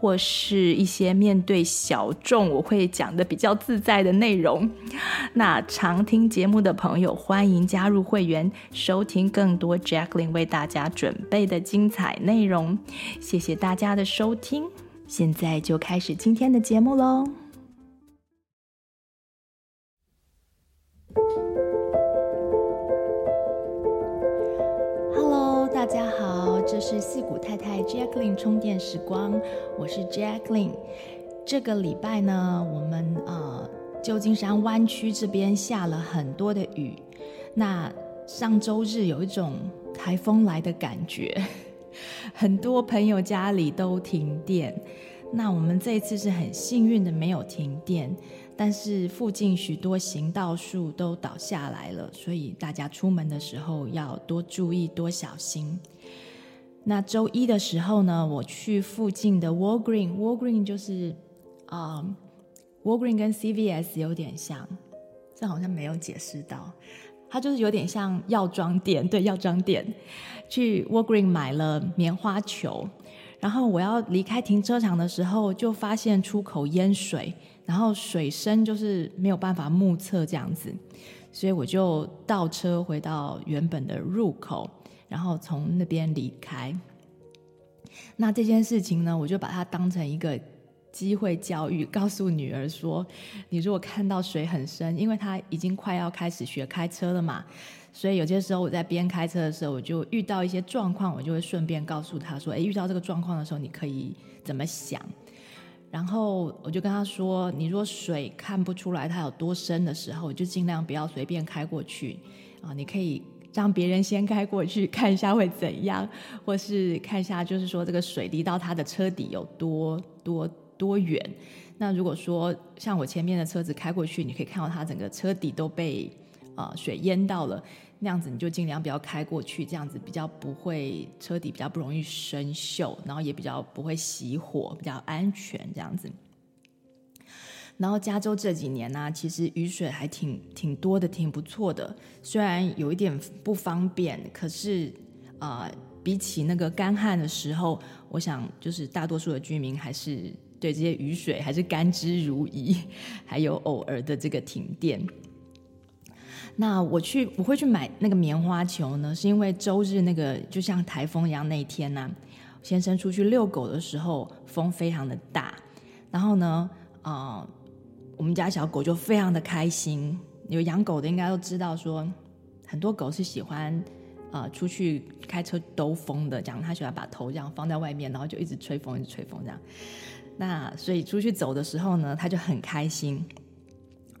或是一些面对小众，我会讲得比较自在的内容。那常听节目的朋友，欢迎加入会员，收听更多 Jacqueline 为大家准备的精彩内容。谢谢大家的收听，现在就开始今天的节目喽。是四谷太太 Jacqueline 充电时光，我是 Jacqueline。这个礼拜呢，我们呃旧金山湾区这边下了很多的雨。那上周日有一种台风来的感觉，很多朋友家里都停电。那我们这一次是很幸运的，没有停电，但是附近许多行道树都倒下来了，所以大家出门的时候要多注意，多小心。那周一的时候呢，我去附近的 Walgreen，Walgreen 就是啊、um，Walgreen 跟 CVS 有点像，这好像没有解释到，它就是有点像药妆店，对，药妆店。去 Walgreen 买了棉花球，然后我要离开停车场的时候，就发现出口淹水，然后水深就是没有办法目测这样子，所以我就倒车回到原本的入口。然后从那边离开。那这件事情呢，我就把它当成一个机会教育，告诉女儿说：你如果看到水很深，因为她已经快要开始学开车了嘛，所以有些时候我在边开车的时候，我就遇到一些状况，我就会顺便告诉她说：哎，遇到这个状况的时候，你可以怎么想？然后我就跟她说：你如果水看不出来它有多深的时候，就尽量不要随便开过去啊，你可以。让别人先开过去看一下会怎样，或是看一下，就是说这个水滴到他的车底有多多多远。那如果说像我前面的车子开过去，你可以看到它整个车底都被呃水淹到了，那样子你就尽量不要开过去，这样子比较不会车底比较不容易生锈，然后也比较不会熄火，比较安全这样子。然后加州这几年呢、其实雨水还挺挺多的，挺不错的。虽然有一点不方便，可是啊、呃，比起那个干旱的时候，我想就是大多数的居民还是对这些雨水还是甘之如饴。还有偶尔的这个停电。那我去我会去买那个棉花球呢，是因为周日那个就像台风一样那一天呢、先生出去遛狗的时候风非常的大，然后呢，啊、呃。我们家小狗就非常的开心，有养狗的应该都知道说，很多狗是喜欢，呃，出去开车兜风的，这样它喜欢把头这样放在外面，然后就一直吹风，一直吹风这样。那所以出去走的时候呢，它就很开心，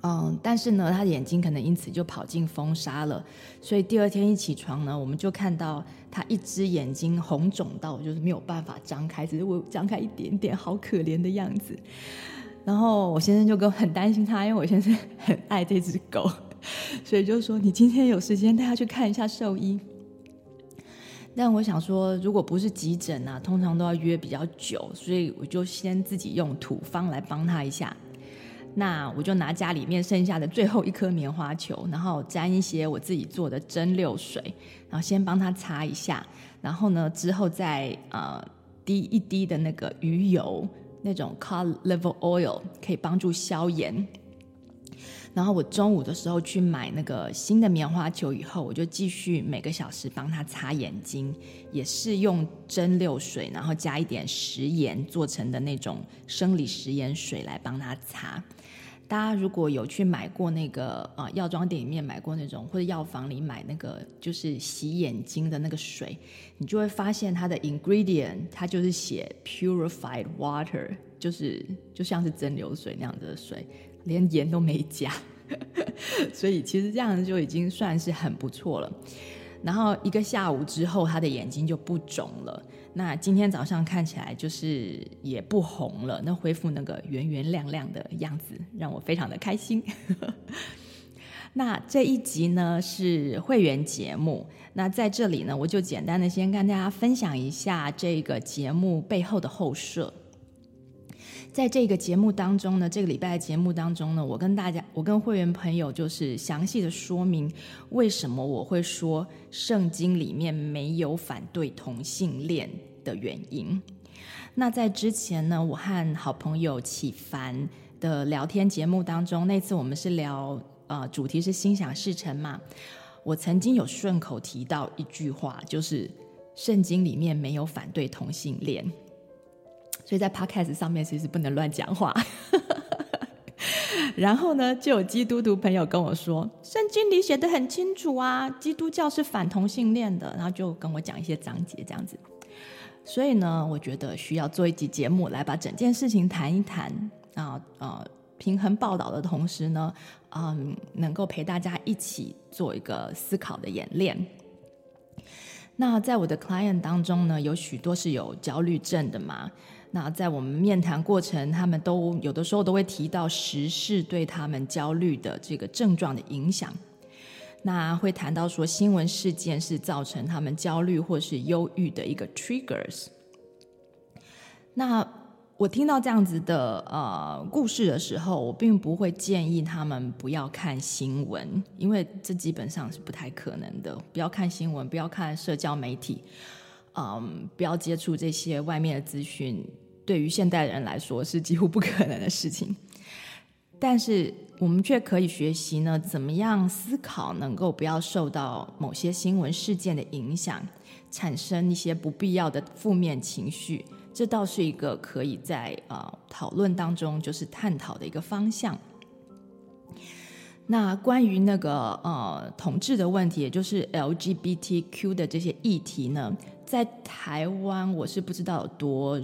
嗯，但是呢，它的眼睛可能因此就跑进风沙了，所以第二天一起床呢，我们就看到它一只眼睛红肿到就是没有办法张开，只是我张开一点点，好可怜的样子。然后我先生就跟很担心他，因为我先生很爱这只狗，所以就说你今天有时间带他去看一下兽医。但我想说，如果不是急诊啊，通常都要约比较久，所以我就先自己用土方来帮他一下。那我就拿家里面剩下的最后一颗棉花球，然后沾一些我自己做的蒸馏水，然后先帮他擦一下，然后呢之后再呃滴一滴的那个鱼油。那种 cod liver oil 可以帮助消炎。然后我中午的时候去买那个新的棉花球以后，我就继续每个小时帮他擦眼睛，也是用蒸馏水，然后加一点食盐做成的那种生理食盐水来帮他擦。大家如果有去买过那个啊药妆店里面买过那种，或者药房里买那个就是洗眼睛的那个水，你就会发现它的 ingredient 它就是写 purified water，就是就像是蒸馏水那样子的水，连盐都没加，所以其实这样就已经算是很不错了。然后一个下午之后，他的眼睛就不肿了。那今天早上看起来就是也不红了，那恢复那个圆圆亮亮的样子，让我非常的开心。那这一集呢是会员节目，那在这里呢，我就简单的先跟大家分享一下这个节目背后的后设。在这个节目当中呢，这个礼拜的节目当中呢，我跟大家，我跟会员朋友就是详细的说明为什么我会说圣经里面没有反对同性恋的原因。那在之前呢，我和好朋友启凡的聊天节目当中，那次我们是聊呃，主题是心想事成嘛，我曾经有顺口提到一句话，就是圣经里面没有反对同性恋。所以在 Podcast 上面其实不能乱讲话。然后呢，就有基督徒朋友跟我说，圣经里写得很清楚啊，基督教是反同性恋的。然后就跟我讲一些章节这样子。所以呢，我觉得需要做一集节目来把整件事情谈一谈啊，呃，平衡报道的同时呢，嗯，能够陪大家一起做一个思考的演练。那在我的 client 当中呢，有许多是有焦虑症的嘛。那在我们面谈过程，他们都有的时候都会提到时事对他们焦虑的这个症状的影响。那会谈到说新闻事件是造成他们焦虑或是忧郁的一个 triggers。那我听到这样子的呃故事的时候，我并不会建议他们不要看新闻，因为这基本上是不太可能的。不要看新闻，不要看社交媒体。嗯，不要接触这些外面的资讯，对于现代人来说是几乎不可能的事情。但是我们却可以学习呢，怎么样思考，能够不要受到某些新闻事件的影响，产生一些不必要的负面情绪。这倒是一个可以在呃讨论当中就是探讨的一个方向。那关于那个呃同志的问题，也就是 LGBTQ 的这些议题呢？在台湾，我是不知道有多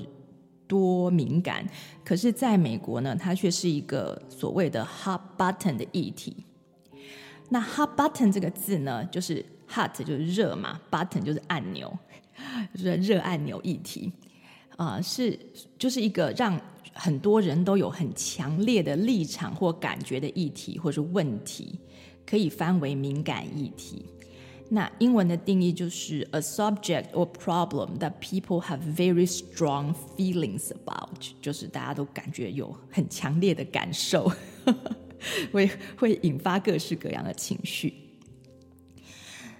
多敏感，可是在美国呢，它却是一个所谓的 hot button 的议题。那 hot button 这个字呢，就是 hot 就是热嘛，button 就是按钮，就是热按钮议题啊、呃，是就是一个让很多人都有很强烈的立场或感觉的议题，或是问题，可以翻为敏感议题。那英文的定义就是 a subject or problem that people have very strong feelings about，就是大家都感觉有很强烈的感受，会会引发各式各样的情绪。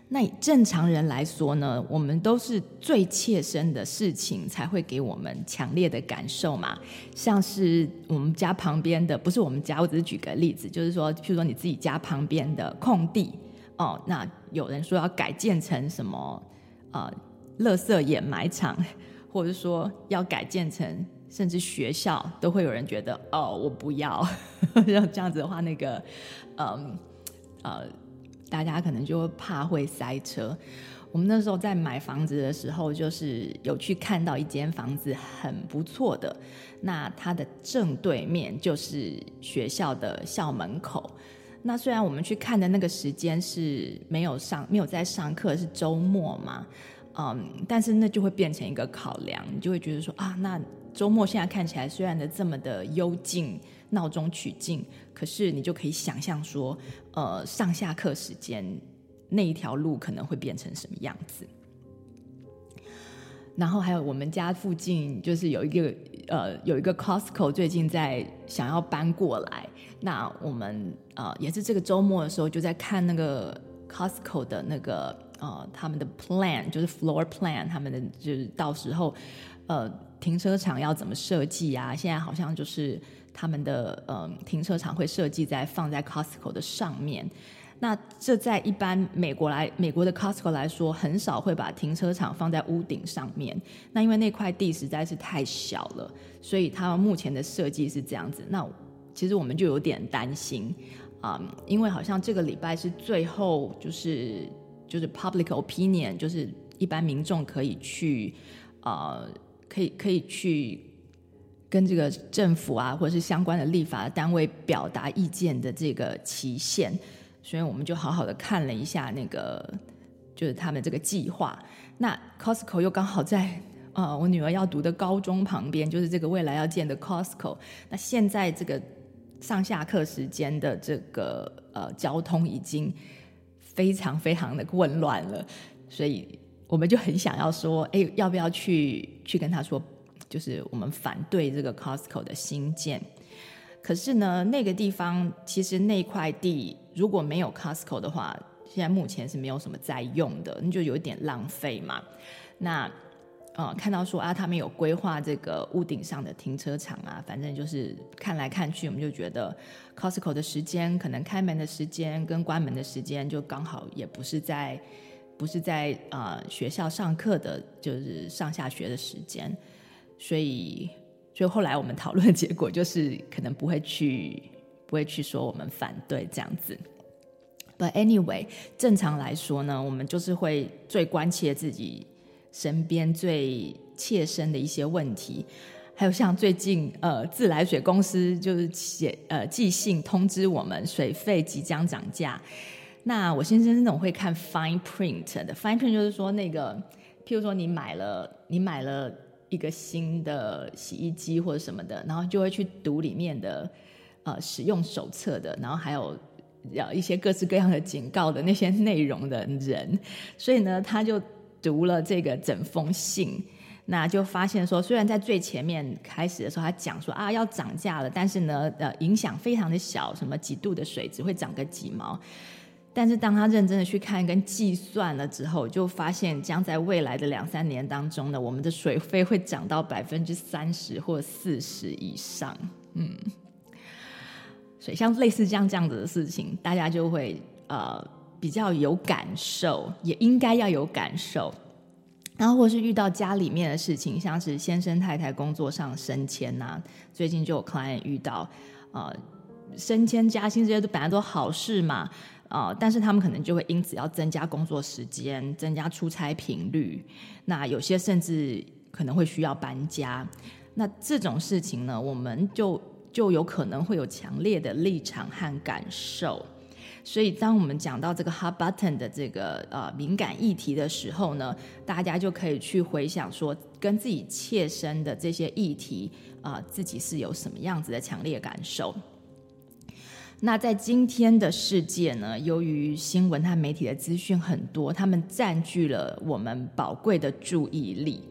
那正常人来说呢，我们都是最切身的事情才会给我们强烈的感受嘛，像是我们家旁边的，不是我们家，我只是举个例子，就是说，譬如说你自己家旁边的空地。哦，那有人说要改建成什么呃，垃圾掩埋场，或者说要改建成甚至学校，都会有人觉得哦，我不要。要这样子的话，那个嗯，呃，大家可能就会怕会塞车。我们那时候在买房子的时候，就是有去看到一间房子很不错的，那它的正对面就是学校的校门口。那虽然我们去看的那个时间是没有上，没有在上课，是周末嘛，嗯，但是那就会变成一个考量，你就会觉得说啊，那周末现在看起来虽然的这么的幽静，闹中取静，可是你就可以想象说，呃，上下课时间那一条路可能会变成什么样子。然后还有我们家附近就是有一个呃有一个 Costco 最近在想要搬过来，那我们呃也是这个周末的时候就在看那个 Costco 的那个呃他们的 plan 就是 floor plan 他们的就是到时候呃停车场要怎么设计啊？现在好像就是他们的呃停车场会设计在放在 Costco 的上面。那这在一般美国来美国的 Costco 来说，很少会把停车场放在屋顶上面。那因为那块地实在是太小了，所以他们目前的设计是这样子。那其实我们就有点担心啊、因为好像这个礼拜是最后，就是就是 public opinion，就是一般民众可以去啊、呃，可以可以去跟这个政府啊，或者是相关的立法单位表达意见的这个期限。所以我们就好好的看了一下那个就是他们这个计划。那 Costco 又刚好在呃我女儿要读的高中旁边，就是这个未来要建的 Costco。那现在这个上下课时间的这个呃交通已经非常非常的混乱了，所以我们就很想要说，哎，要不要去去跟他说，就是我们反对这个 Costco 的新建。可是呢，那个地方其实那块地如果没有 Costco 的话，现在目前是没有什么在用的，那就有点浪费嘛。那呃，看到说啊，他们有规划这个屋顶上的停车场啊，反正就是看来看去，我们就觉得 Costco 的时间，可能开门的时间跟关门的时间，就刚好也不是在不是在呃学校上课的，就是上下学的时间，所以。所以后来我们讨论的结果就是，可能不会去，不会去说我们反对这样子。But anyway，正常来说呢，我们就是会最关切自己身边最切身的一些问题，还有像最近呃自来水公司就是写呃寄信通知我们水费即将涨价。那我先生是那种会看 fine print 的，fine print 就是说那个，譬如说你买了，你买了。一个新的洗衣机或者什么的，然后就会去读里面的呃使用手册的，然后还有要一些各式各样的警告的那些内容的人，所以呢，他就读了这个整封信，那就发现说，虽然在最前面开始的时候，他讲说啊要涨价了，但是呢，呃，影响非常的小，什么几度的水只会涨个几毛。但是当他认真的去看跟计算了之后，就发现将在未来的两三年当中呢，我们的水费会涨到百分之三十或四十以上。嗯，所以像类似这样这样子的事情，大家就会呃比较有感受，也应该要有感受。然后或是遇到家里面的事情，像是先生太太工作上升迁呐、最近就有 client 遇到呃升迁加薪这些都本来都好事嘛。啊、但是他们可能就会因此要增加工作时间，增加出差频率。那有些甚至可能会需要搬家。那这种事情呢，我们就就有可能会有强烈的立场和感受。所以，当我们讲到这个 hot button 的这个呃敏感议题的时候呢，大家就可以去回想说，跟自己切身的这些议题啊、自己是有什么样子的强烈感受。那在今天的世界呢，由于新闻和媒体的资讯很多，他们占据了我们宝贵的注意力。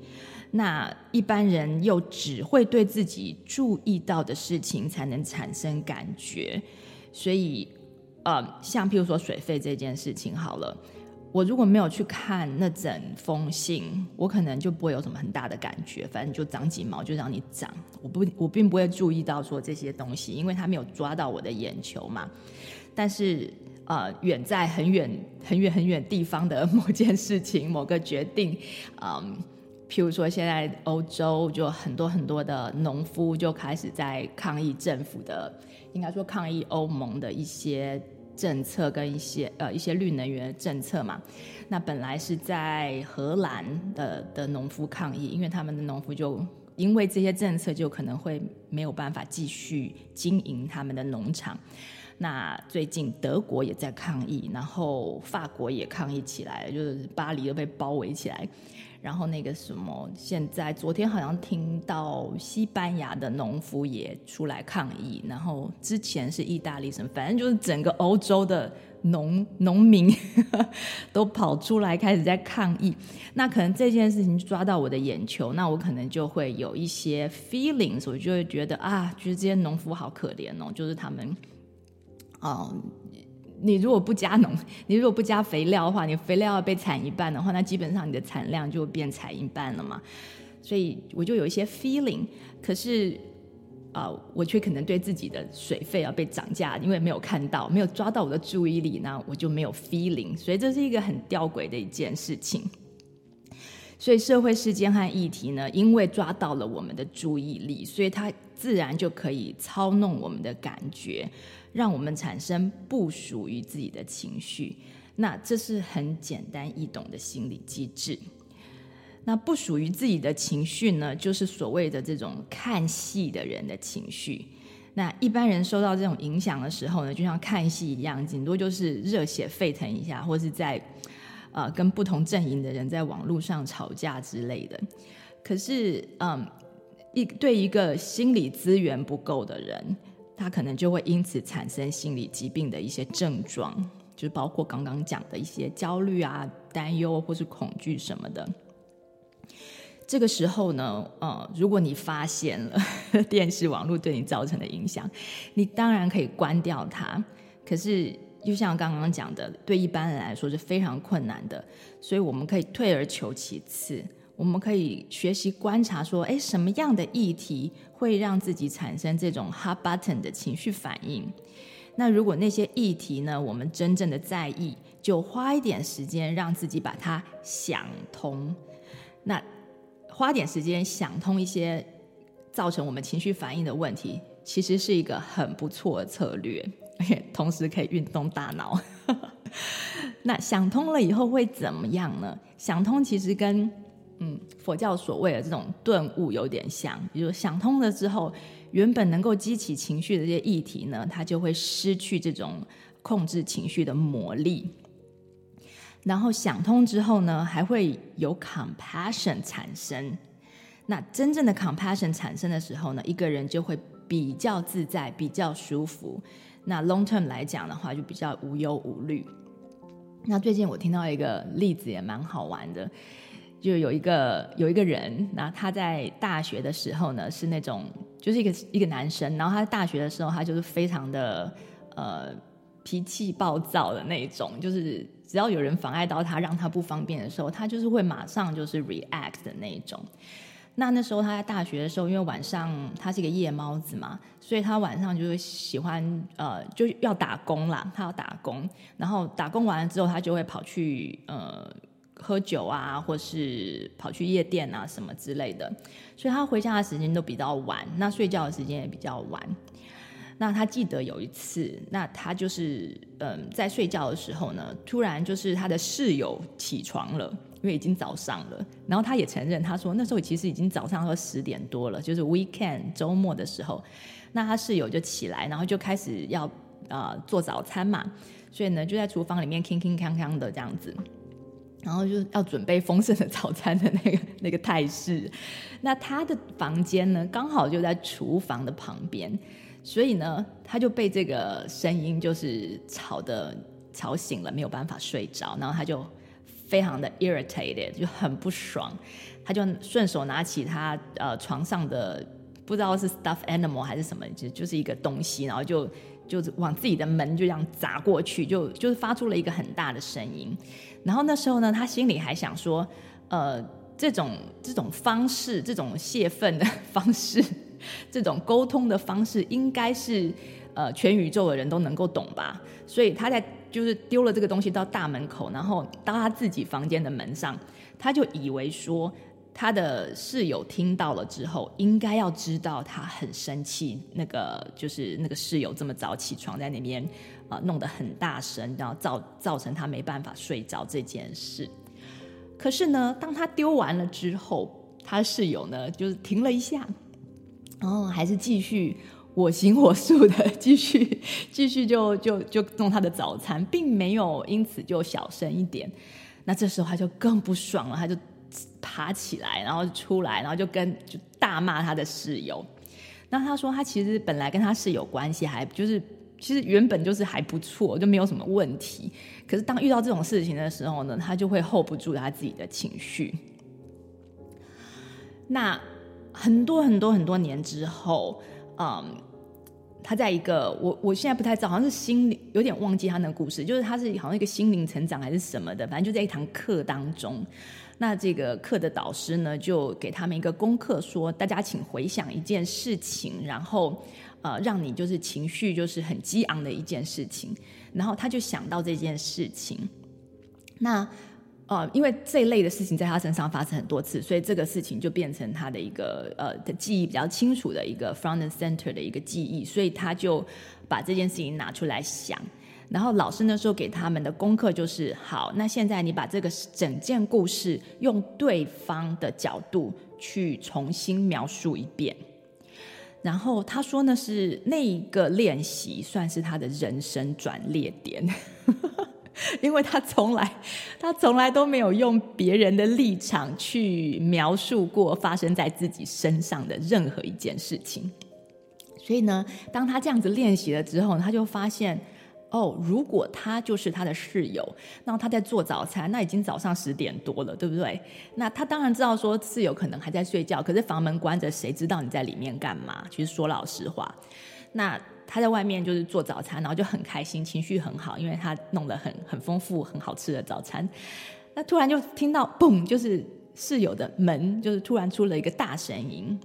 那一般人又只会对自己注意到的事情才能产生感觉，所以，呃，像譬如说水费这件事情，好了。我如果没有去看那整封信，我可能就不会有什么很大的感觉，反正就长几毛就让你长，我不我并不会注意到说这些东西，因为它没有抓到我的眼球嘛。但是呃，远在很远很远很远地方的 某件事情、某个决定，嗯，譬如说现在欧洲就很多很多的农夫就开始在抗议政府的，应该说抗议欧盟的一些。政策跟一些呃一些绿能源政策嘛，那本来是在荷兰的的农夫抗议，因为他们的农夫就因为这些政策就可能会没有办法继续经营他们的农场。那最近德国也在抗议，然后法国也抗议起来，就是巴黎都被包围起来。然后那个什么，现在昨天好像听到西班牙的农夫也出来抗议，然后之前是意大利什么，反正就是整个欧洲的农 农民都跑出来开始在抗议。那可能这件事情抓到我的眼球，那我可能就会有一些 feelings，我就会觉得啊，就是这些农夫好可怜哦，就是他们，嗯。你如果不加农，你如果不加肥料的话，你肥料要被铲一半的话，那基本上你的产量就变惨一半了嘛。所以我就有一些 feeling，可是啊、呃，我却可能对自己的水费要被涨价，因为没有看到，没有抓到我的注意力，那我就没有 feeling。所以这是一个很吊诡的一件事情。所以社会事件和议题呢，因为抓到了我们的注意力，所以它自然就可以操弄我们的感觉。让我们产生不属于自己的情绪，那这是很简单易懂的心理机制。那不属于自己的情绪呢，就是所谓的这种看戏的人的情绪。那一般人受到这种影响的时候呢，就像看戏一样，顶多就是热血沸腾一下，或是在呃跟不同阵营的人在网络上吵架之类的。可是，嗯，一对一个心理资源不够的人，他可能就会因此产生心理疾病的一些症状，就包括刚刚讲的一些焦虑啊、担忧或是恐惧什么的。这个时候呢，呃，如果你发现了 电视网络对你造成的影响，你当然可以关掉它。可是，就像刚刚讲的，对一般人来说是非常困难的，所以我们可以退而求其次，我们可以学习观察说，哎，什么样的议题会让自己产生这种 hot button 的情绪反应？那如果那些议题呢，我们真正的在意，就花一点时间让自己把它想通。那花点时间想通一些造成我们情绪反应的问题，其实是一个很不错的策略，而且同时可以运动大脑。那想通了以后会怎么样呢？想通其实跟嗯佛教所谓的这种顿悟有点像，比如想通了之后，原本能够激起情绪的这些议题呢，它就会失去这种控制情绪的魔力。然后想通之后呢，还会有 compassion 产生。那真正的 compassion 产生的时候呢，一个人就会比较自在，比较舒服。那 long term 来讲的话，就比较无忧无虑。那最近我听到一个例子也蛮好玩的，就有一个有一个人，那他在大学的时候呢，是那种就是一个一个男生，然后他在大学的时候，他就是非常的呃脾气暴躁的那种，就是。只要有人妨碍到他，让他不方便的时候，他就是会马上就是 react 的那一种。那那时候他在大学的时候，因为晚上他是一个夜猫子嘛，所以他晚上就是喜欢呃就要打工啦，他要打工，然后打工完了之后，他就会跑去呃喝酒啊，或是跑去夜店啊什么之类的，所以他回家的时间都比较晚，那睡觉的时间也比较晚。那他记得有一次，那他就是嗯，在睡觉的时候呢，突然就是他的室友起床了，因为已经早上了。然后他也承认，他说那时候其实已经早上都十点多了，就是 weekend 周末的时候。那他室友就起来，然后就开始要啊、呃、做早餐嘛，所以呢就在厨房里面铿铿锵锵的这样子，然后就要准备丰盛的早餐的那个那个态势。那他的房间呢，刚好就在厨房的旁边。所以呢，他就被这个声音就是吵得吵醒了，没有办法睡着，然后他就非常的 irritated，就很不爽，他就顺手拿起他呃床上的不知道是 stuffed animal 还是什么，就就是一个东西，然后就就是往自己的门就这样砸过去，就就是发出了一个很大的声音。然后那时候呢，他心里还想说，呃，这种这种方式，这种泄愤的 方式。这种沟通的方式应该是，呃，全宇宙的人都能够懂吧？所以他在就是丢了这个东西到大门口，然后到他自己房间的门上，他就以为说他的室友听到了之后，应该要知道他很生气，那个就是那个室友这么早起床在那边啊、呃、弄得很大声，然后造造成他没办法睡着这件事。可是呢，当他丢完了之后，他室友呢就是停了一下。然后还是继续我行我素的继续继续就就就弄他的早餐，并没有因此就小声一点。那这时候他就更不爽了，他就爬起来，然后出来，然后就跟就大骂他的室友。那他说他其实本来跟他室友关系还就是其实原本就是还不错，就没有什么问题。可是当遇到这种事情的时候呢，他就会 hold 不住他自己的情绪。那。很多很多很多年之后，嗯，他在一个我我现在不太知道，好像是心灵有点忘记他那个故事，就是他是好像一个心灵成长还是什么的，反正就在一堂课当中，那这个课的导师呢就给他们一个功课说，大家请回想一件事情，然后呃让你就是情绪就是很激昂的一件事情，然后他就想到这件事情，那。呃，因为这一类的事情在他身上发生很多次，所以这个事情就变成他的一个呃的记忆比较清楚的一个 front and center 的一个记忆，所以他就把这件事情拿出来想。然后老师那时候给他们的功课就是：好，那现在你把这个整件故事用对方的角度去重新描述一遍。然后他说呢，是那一个练习算是他的人生转捩点。因为他从来他从来都没有用别人的立场去描述过发生在自己身上的任何一件事情。所以呢，当他这样子练习了之后，他就发现。哦，如果他就是他的室友，那他在做早餐，那已经早上十点多了，对不对？那他当然知道说室友可能还在睡觉，可是房门关着，谁知道你在里面干嘛？其实说老实话，那他在外面就是做早餐，然后就很开心，情绪很好，因为他弄得很很丰富、很好吃的早餐。那突然就听到嘣，就是室友的门，就是突然出了一个大声音，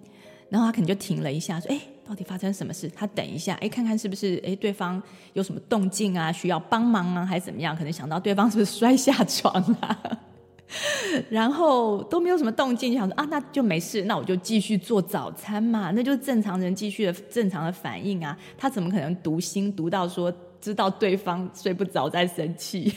然后他可能就停了一下，说：“哎。”到底发生什么事？他等一下，哎，看看是不是哎，对方有什么动静啊？需要帮忙啊，还是怎么样？可能想到对方是不是摔下床啊？然后都没有什么动静，就想说啊，那就没事，那我就继续做早餐嘛，那就是正常人继续的正常的反应啊。他怎么可能读心读到说知道对方睡不着在生气？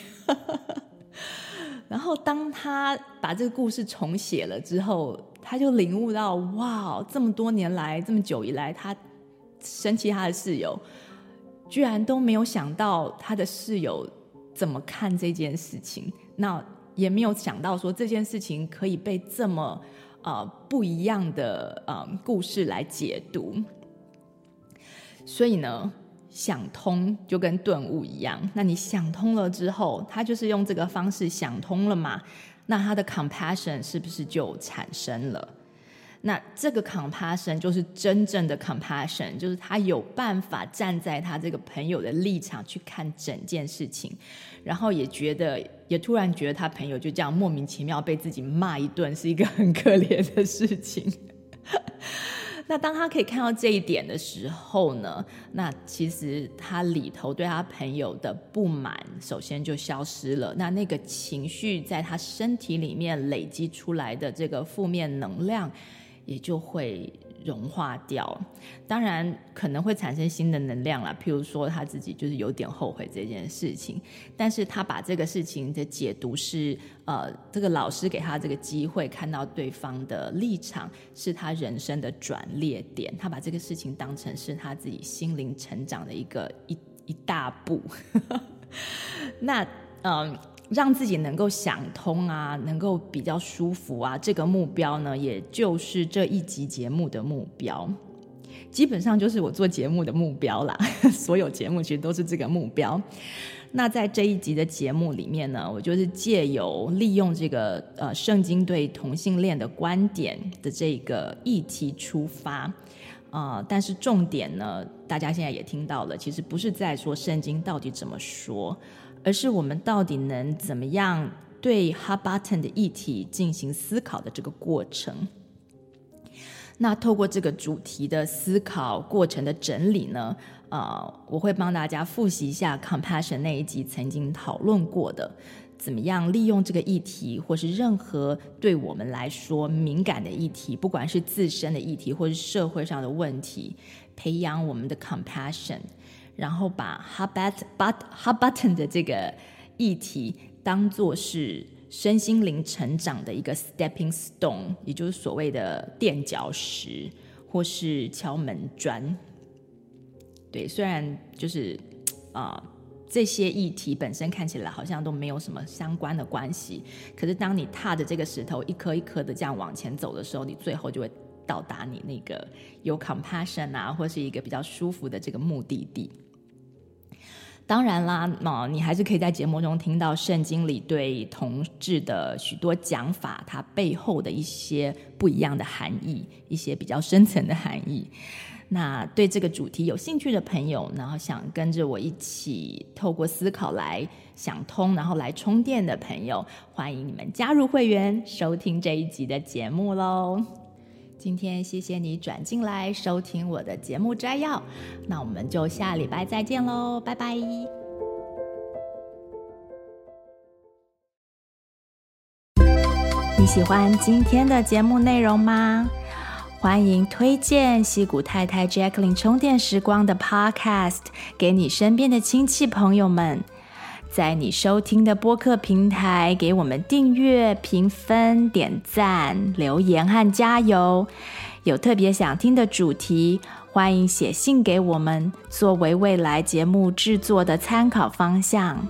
然后当他把这个故事重写了之后。他就领悟到，哇，这么多年来，这么久以来，他生气他的室友，居然都没有想到他的室友怎么看这件事情，那也没有想到说这件事情可以被这么呃不一样的呃故事来解读。所以呢，想通就跟顿悟一样，那你想通了之后，他就是用这个方式想通了嘛。那他的 compassion 是不是就产生了？那这个 compassion 就是真正的 compassion，就是他有办法站在他这个朋友的立场去看整件事情，然后也觉得，也突然觉得他朋友就这样莫名其妙被自己骂一顿，是一个很可怜的事情。那当他可以看到这一点的时候呢，那其实他里头对他朋友的不满，首先就消失了。那那个情绪在他身体里面累积出来的这个负面能量，也就会。融化掉，当然可能会产生新的能量啦。譬如说他自己就是有点后悔这件事情，但是他把这个事情的解读是，呃，这个老师给他这个机会，看到对方的立场，是他人生的转捩点。他把这个事情当成是他自己心灵成长的一个一一大步。那，嗯、让自己能够想通啊，能够比较舒服啊，这个目标呢，也就是这一集节目的目标，基本上就是我做节目的目标啦。所有节目其实都是这个目标。那在这一集的节目里面呢，我就是借由利用这个呃圣经对同性恋的观点的这个议题出发啊，呃，但是重点呢，大家现在也听到了，其实不是在说圣经到底怎么说。而是我们到底能怎么样对 hot button 的议题进行思考的这个过程？那透过这个主题的思考过程的整理呢，呃，我会帮大家复习一下 compassion 那一集曾经讨论过的，怎么样利用这个议题，或是任何对我们来说敏感的议题，不管是自身的议题，或是社会上的问题，培养我们的 compassion。然后把 hot but but hot button 的这个议题当做是身心灵成长的一个 stepping stone，也就是所谓的垫脚石或是敲门砖。对，虽然就是啊、这些议题本身看起来好像都没有什么相关的关系，可是当你踏着这个石头一颗一颗的这样往前走的时候，你最后就会到达你那个有 compassion 啊，或是一个比较舒服的这个目的地。当然啦，那你还是可以在节目中听到圣经里对同志的许多讲法，它背后的一些不一样的含义，一些比较深层的含义。那对这个主题有兴趣的朋友，然后想跟着我一起透过思考来想通，然后来充电的朋友，欢迎你们加入会员，收听这一集的节目喽。今天谢谢你转进来收听我的节目摘要，那我们就下礼拜再见喽，拜拜。你喜欢今天的节目内容吗？欢迎推荐西谷太太 Jacqueline 充电时光的 Podcast 给你身边的亲戚朋友们。在你收听的播客平台，给我们订阅、评分、点赞、留言和加油。有特别想听的主题，欢迎写信给我们，作为未来节目制作的参考方向。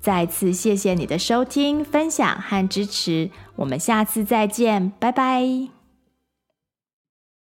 再次谢谢你的收听、分享和支持，我们下次再见，拜拜。